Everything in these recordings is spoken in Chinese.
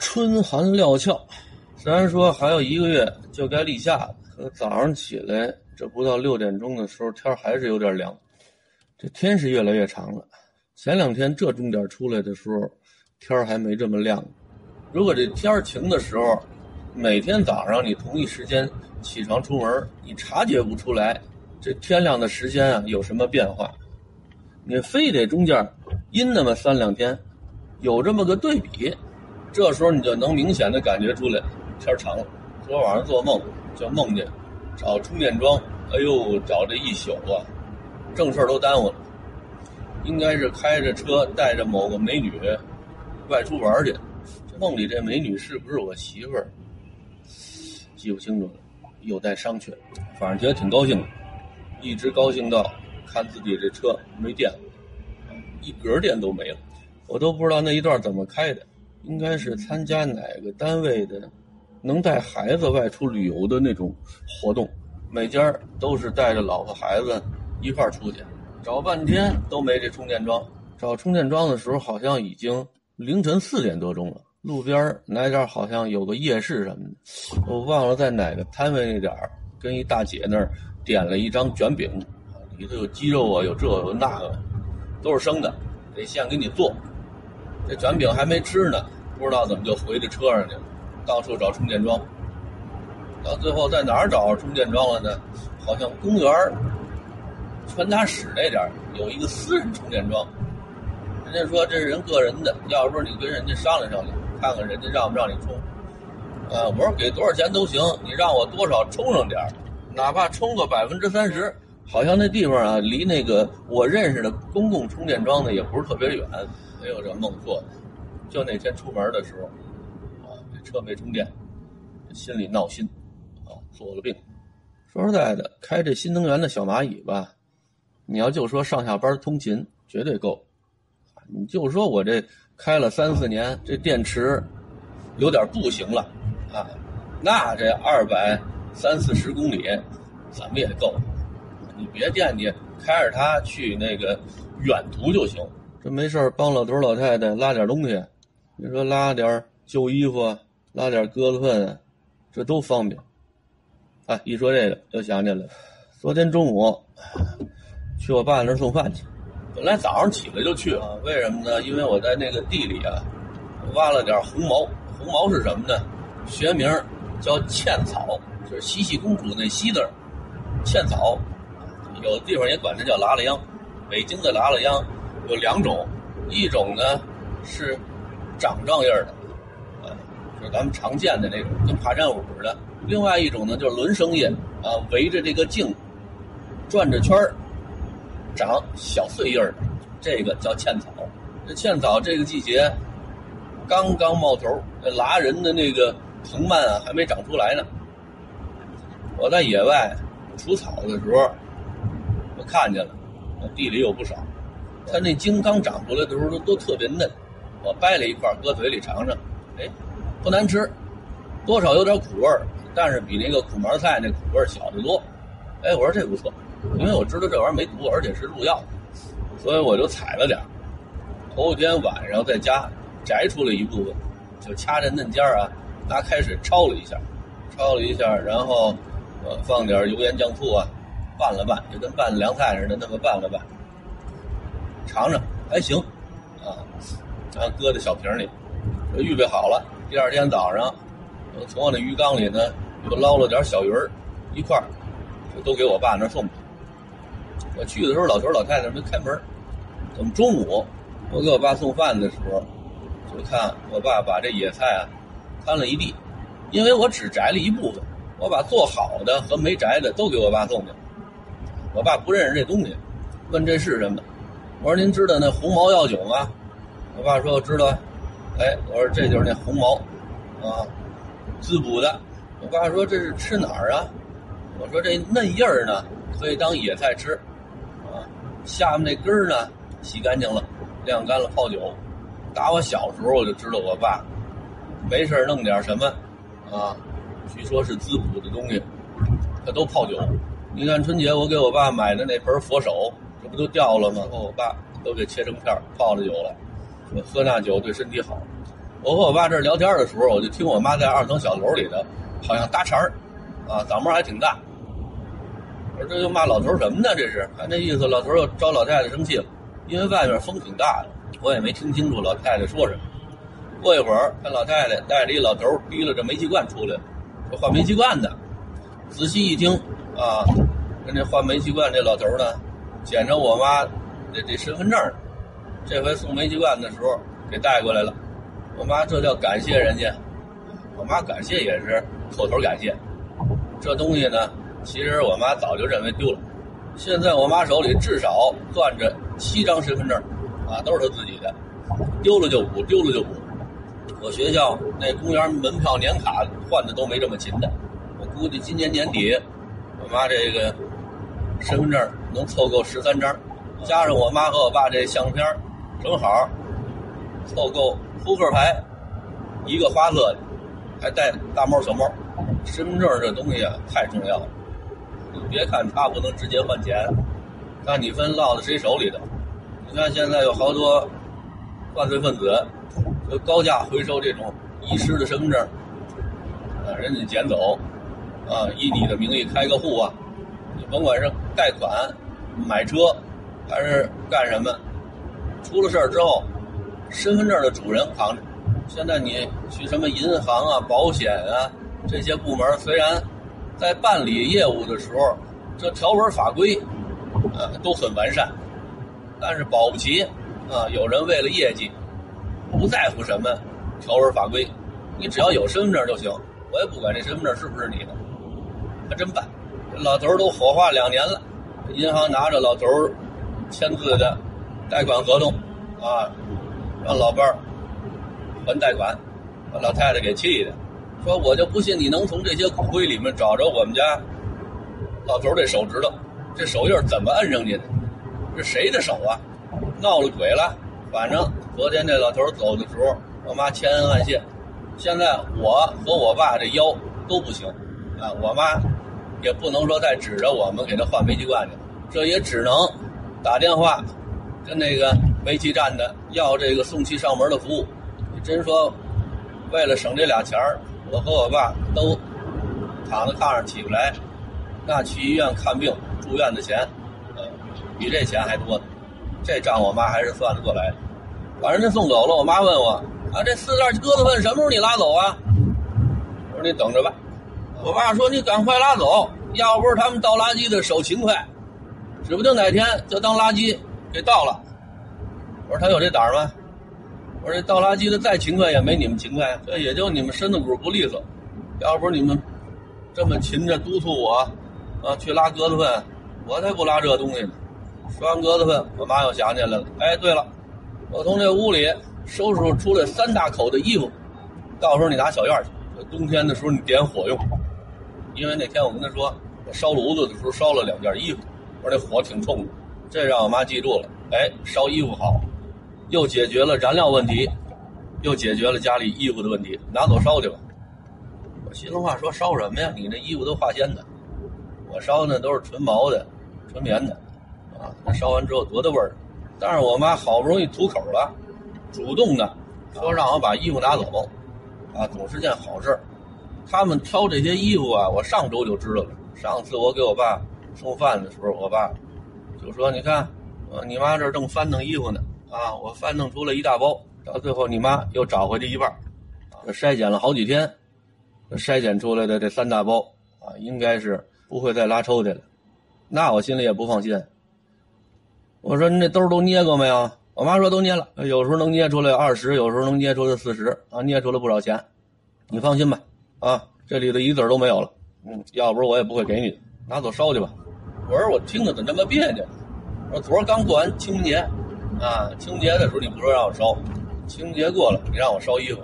春寒料峭，虽然说还有一个月就该立夏了，可早上起来这不到六点钟的时候，天还是有点凉。这天是越来越长了。前两天这钟点出来的时候，天还没这么亮。如果这天晴的时候，每天早上你同一时间起床出门，你察觉不出来这天亮的时间啊有什么变化。你非得中间阴那么三两天，有这么个对比。这时候你就能明显的感觉出来，天长了。昨晚上做梦就梦见找充电桩，哎呦，找这一宿啊，正事都耽误了。应该是开着车带着某个美女外出玩去。这梦里这美女是不是我媳妇儿？记不清楚了，有待商榷。反正觉得挺高兴的，一直高兴到看自己这车没电了，一格电都没了，我都不知道那一段怎么开的。应该是参加哪个单位的，能带孩子外出旅游的那种活动，每家都是带着老婆孩子一块儿出去，找半天都没这充电桩。找充电桩的时候，好像已经凌晨四点多钟了。路边哪点好像有个夜市什么的，我忘了在哪个摊位那点儿，跟一大姐那儿点了一张卷饼，里头有鸡肉啊，有这有那个，都是生的，得现给你做。这卷饼还没吃呢，不知道怎么就回这车上去了，到处找充电桩。到最后在哪儿找充电桩了呢？好像公园传达室那点有一个私人充电桩。人家说这是人个人的，要不你跟人家商量商量，看看人家让不让你充。啊，我说给多少钱都行，你让我多少充上点哪怕充个百分之三十。好像那地方啊，离那个我认识的公共充电桩呢也不是特别远。没有这梦做的，就那天出门的时候，啊，这车没充电，心里闹心，啊，做了病。说实在的，开这新能源的小蚂蚁吧，你要就说上下班通勤绝对够，你就说我这开了三四年，这电池有点不行了，啊，那这二百三四十公里怎么也够。你别惦记开着它去那个远途就行。这没事帮老头老太太拉点东西，你说拉点旧衣服，拉点鸽子粪，这都方便。哎，一说这个就想起来了，昨天中午去我爸那儿送饭去，本来早上起来就去啊，为什么呢？因为我在那个地里啊挖了点红毛，红毛是什么呢？学名叫茜草，就是西西公主那西字茜草，有的地方也管它叫拉拉秧，北京的拉拉秧。有两种，一种呢是掌状印的，啊，就是咱们常见的那种，跟爬山虎似的；另外一种呢就是轮生叶，啊，围着这个茎转着圈儿长小碎叶的这个叫茜草。这茜草这个季节刚刚冒头，拉人的那个藤蔓啊还没长出来呢。我在野外除草的时候，我看见了，地里有不少。它那茎刚长出来的时候都都特别嫩，我掰了一块搁嘴里尝尝，哎，不难吃，多少有点苦味儿，但是比那个苦毛菜那苦味儿小得多。哎，我说这不错，因为我知道这玩意儿没毒，而且是入药，所以我就采了点头一天晚上在家摘出了一部分，就掐着嫩尖儿啊，拿开水焯了一下，焯了一下，然后呃放点油盐酱醋啊，拌了拌，就跟拌凉菜似的，那么拌了拌。尝尝还行，啊，然后搁在小瓶里，预备好了。第二天早上，我从我那鱼缸里呢，又捞了点小鱼儿，一块儿，就都给我爸那送去。我去的时候，老头老太太没开门。等中午我给我爸送饭的时候，就看我爸把这野菜啊摊了一地，因为我只摘了一部分，我把做好的和没摘的都给我爸送去。我爸不认识这东西，问这是什么？我说您知道那红毛药酒吗？我爸说我知道。哎，我说这就是那红毛，啊，滋补的。我爸说这是吃哪儿啊？我说这嫩叶儿呢可以当野菜吃，啊，下面那根儿呢洗干净了，晾干了泡酒。打我小时候我就知道我爸没事弄点什么，啊，据说是滋补的东西，他都泡酒。你看春节我给我爸买的那盆佛手。这不都掉了吗？我爸都给切成片泡着酒了，说喝那酒对身体好。我和我爸这聊天的时候，我就听我妈在二层小楼里头，好像搭茬儿，啊，嗓门还挺大。我说这又骂老头什么呢？这是，看这意思，老头又招老太太生气了。因为外面风挺大的，我也没听清楚老太太说什么。过一会儿，看老太太带着一老头提了这煤气罐出来了，说换煤气罐的。仔细一听，啊，跟这换煤气罐这老头呢，捡着我妈这这身份证，这回送煤气罐的时候给带过来了。我妈这叫感谢人家，我妈感谢也是口头感谢。这东西呢，其实我妈早就认为丢了。现在我妈手里至少攥着七张身份证，啊，都是她自己的，丢了就补，丢了就补。我学校那公园门票年卡换的都没这么勤的，我估计今年年底，妈这个身份证能凑够十三张，加上我妈和我爸这相片，正好凑够扑克牌一个花色，还带大猫小猫。身份证这东西啊，太重要了。你别看它不能直接换钱，但你分落在谁手里头。你看现在有好多犯罪分子，就高价回收这种遗失的身份证，让，人家捡走，啊，以你的名义开个户啊，你甭管是贷款、买车，还是干什么，出了事儿之后，身份证的主人扛着。现在你去什么银行啊、保险啊这些部门，虽然。在办理业务的时候，这条文法规，啊，都很完善，但是保不齐，啊，有人为了业绩，不在乎什么条文法规，你只要有身份证就行，我也不管这身份证是不是你的，还真办。老头都火化两年了，银行拿着老头签字的贷款合同，啊，让老伴儿还贷款，把老太太给气的。说我就不信你能从这些骨灰里面找着我们家老头这手指头，这手印怎么摁上去的？这谁的手啊？闹了鬼了！反正昨天这老头走的时候，我妈千恩万谢。现在我和我爸这腰都不行啊，我妈也不能说再指着我们给他换煤气罐去，这也只能打电话跟那个煤气站的要这个送气上门的服务。你真说为了省这俩钱儿。我和我爸都躺在炕上起不来，那去医院看病住院的钱，呃，比这钱还多呢。这账我妈还是算得过来。把人家送走了，我妈问我：“啊，这四袋鸽子粪什么时候你拉走啊？”我说：“你等着吧。”我爸说：“你赶快拉走，要不是他们倒垃圾的手勤快，指不定哪天就当垃圾给倒了。”我说：“他有这胆儿吗？”我说这倒垃圾的再勤快也没你们勤快，这也就你们身子骨不利索。要不是你们这么勤着督促我，啊，去拉鸽子粪，我才不拉这东西呢。说完鸽子粪，我妈又想起来了。哎，对了，我从这屋里收拾出来三大口的衣服，到时候你拿小院去。冬天的时候你点火用，因为那天我跟他说，我烧炉子的时候烧了两件衣服，我说那火挺冲的，这让我妈记住了。哎，烧衣服好。又解决了燃料问题，又解决了家里衣服的问题，拿走烧去吧。我心里话说烧什么呀？你那衣服都化纤的，我烧的都是纯毛的、纯棉的，啊，那烧完之后多大味儿？但是我妈好不容易吐口了，主动的说让我把衣服拿走，啊，总是件好事。他们挑这些衣服啊，我上周就知道了。上次我给我爸送饭的时候，我爸就说：“你看，呃，你妈这正翻弄衣服呢。”啊，我翻弄出了一大包，到最后你妈又找回去一半啊，筛检了好几天，筛检出来的这三大包啊，应该是不会再拉抽屉了，那我心里也不放心。我说你这兜都捏过没有？我妈说都捏了，有时候能捏出来二十，有时候能捏出来四十啊，捏出来不少钱。你放心吧，啊，这里的一子都没有了，嗯，要不是我也不会给你的，拿走烧去吧。我说我听着怎么这么别扭？我说昨儿刚过完清明节。啊，清明节的时候你不说让我烧，清明节过了你让我烧衣服，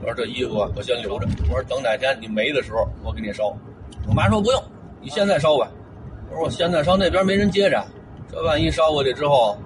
我说这衣服啊我先留着，我说等哪天你没的时候我给你烧。我妈说不用，你现在烧吧。我说我现在烧那边没人接着，这万一烧过去之后，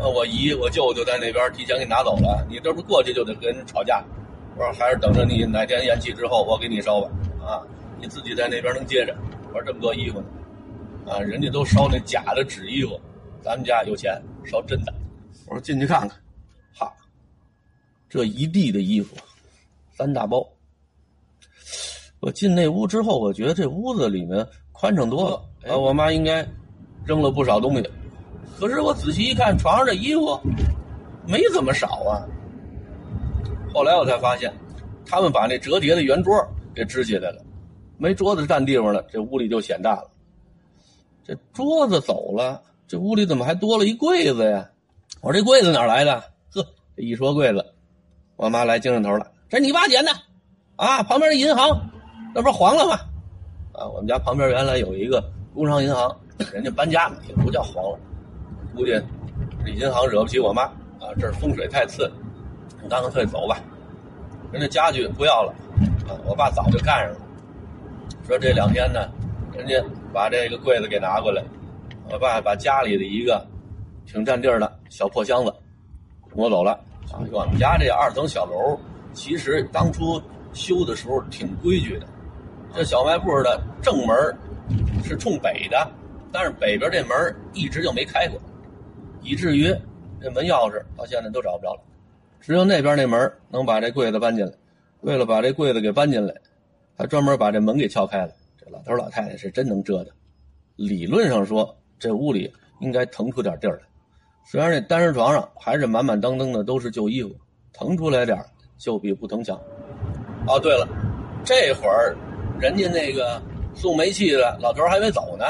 呃我姨我舅就在那边提前给拿走了，你这不过去就得跟人吵架。我说还是等着你哪天咽气之后我给你烧吧。啊，你自己在那边能接着。我说这么多衣服呢，啊人家都烧那假的纸衣服。咱们家有钱烧真的，我说进去看看，哈，这一地的衣服，三大包。我进那屋之后，我觉得这屋子里面宽敞多了。啊，我妈应该扔了不少东西。可是我仔细一看，床上这衣服没怎么少啊。后来我才发现，他们把那折叠的圆桌给支起来了，没桌子占地方了，这屋里就显大了。这桌子走了，这屋里怎么还多了一柜子呀？我说这柜子哪来的？呵，这一说柜子，我妈来精神头了。这你爸捡的啊？旁边的银行，那不是黄了吗？啊，我们家旁边原来有一个工商银行，人家搬家了，也不叫黄了。估计这银行惹不起我妈啊，这风水太次，你干脆走吧。人家家具不要了啊，我爸早就干上了。说这两天呢，人家把这个柜子给拿过来，我爸把家里的一个挺占地儿的小破箱子挪走了。我们家这二层小楼，其实当初修的时候挺规矩的，这小卖部的正门是冲北的，但是北边这门一直就没开过。以至于这门钥匙到现在都找不着了，只有那边那门能把这柜子搬进来。为了把这柜子给搬进来，还专门把这门给撬开了。这老头老太太是真能折腾。理论上说，这屋里应该腾出点地儿来。虽然这单人床上还是满满当当的都是旧衣服，腾出来点就比不腾强。哦，对了，这会儿人家那个送煤气的老头还没走呢。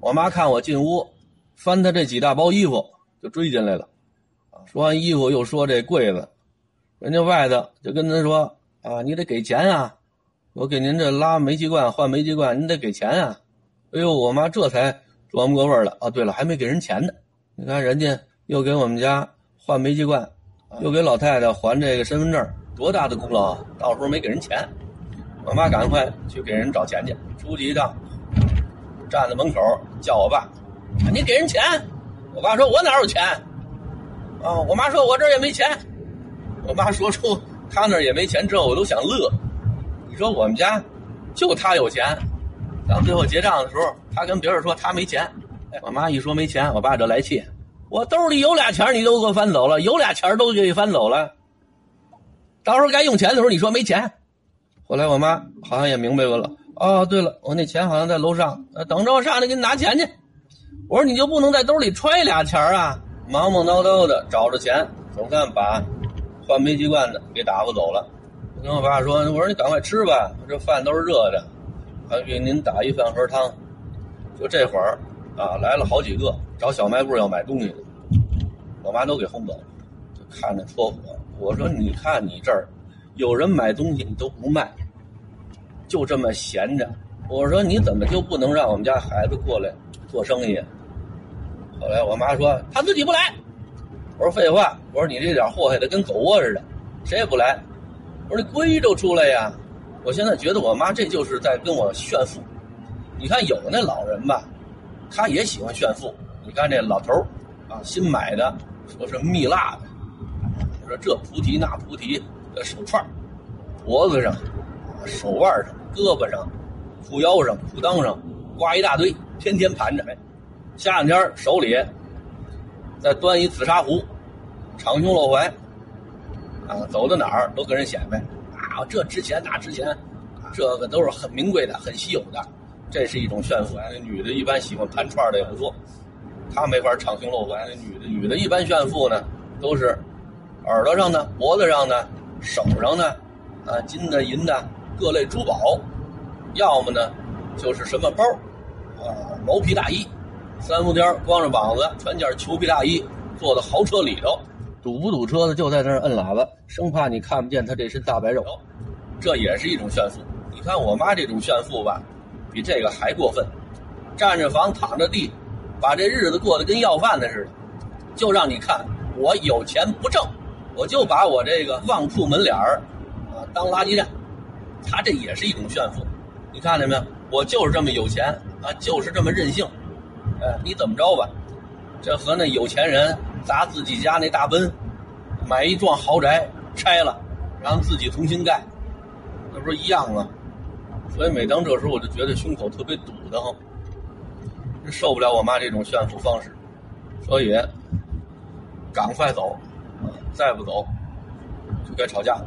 我妈看我进屋。翻他这几大包衣服，就追进来了，说完衣服又说这柜子，人家外头就跟他说啊，你得给钱啊，我给您这拉煤气罐换煤气罐，您得给钱啊！哎呦，我妈这才琢磨过味儿了啊！对了，还没给人钱呢，你看人家又给我们家换煤气罐，又给老太太还这个身份证，多大的功劳啊！到时候没给人钱，我妈赶快去给人找钱去，出去一趟，站在门口叫我爸。你给人钱，我爸说：“我哪有钱？”啊，我妈说：“我这儿也没钱。”我妈说出她那儿也没钱之后，我都想乐。你说我们家就她有钱，到最后结账的时候，她跟别人说她没钱。我妈一说没钱，我爸就来气。我兜里有俩钱，你都给我翻走了；有俩钱都给你翻走了。到时候该用钱的时候，你说没钱。后来我妈好像也明白过了。哦，对了，我那钱好像在楼上，等着我上去给你拿钱去。我说你就不能在兜里揣俩钱啊？忙忙叨叨的找着钱，总算把换煤气罐的给打发走了。我跟我爸说：“我说你赶快吃吧，这饭都是热的，还给您打一饭盒汤。”就这会儿啊，来了好几个找小卖部要买东西的，我妈都给轰走了，就看着戳火。我说：“你看你这儿有人买东西，你都不卖，就这么闲着。我说你怎么就不能让我们家孩子过来做生意？”后来我妈说她自己不来，我说废话，我说你这点祸害的跟狗窝似的，谁也不来。我说你规矩出来呀！我现在觉得我妈这就是在跟我炫富。你看有那老人吧，他也喜欢炫富。你看这老头啊，新买的说是蜜蜡的，我说这菩提那菩提的手串，脖子上、手腕上、胳膊上、裤腰上、裤裆上挂一大堆，天天盘着。夏天手里再端一紫砂壶，敞胸露怀，啊，走到哪儿都跟人显摆，啊，这值钱那值钱，这个都是很名贵的、很稀有的，这是一种炫富。那女的一般喜欢盘串的也不多，她没法敞胸露怀。那女的女的一般炫富呢，都是耳朵上的、脖子上的、手上的，啊，金的、银的各类珠宝，要么呢就是什么包，啊，毛皮大衣。三伏天光着膀子，穿件裘皮大衣，坐在豪车里头，堵不堵车的就在那儿摁喇叭，生怕你看不见他这身大白肉，这也是一种炫富。你看我妈这种炫富吧，比这个还过分，占着房躺着地，把这日子过得跟要饭的似的，就让你看我有钱不挣，我就把我这个旺铺门脸儿啊当垃圾站，他这也是一种炫富。你看见没有？我就是这么有钱啊，就是这么任性。哎，你怎么着吧？这和那有钱人砸自己家那大奔，买一幢豪宅拆了，然后自己重新盖，那不是一样吗？所以每当这时候，我就觉得胸口特别堵得慌，真受不了我妈这种炫富方式，所以赶快走，再不走就该吵架了。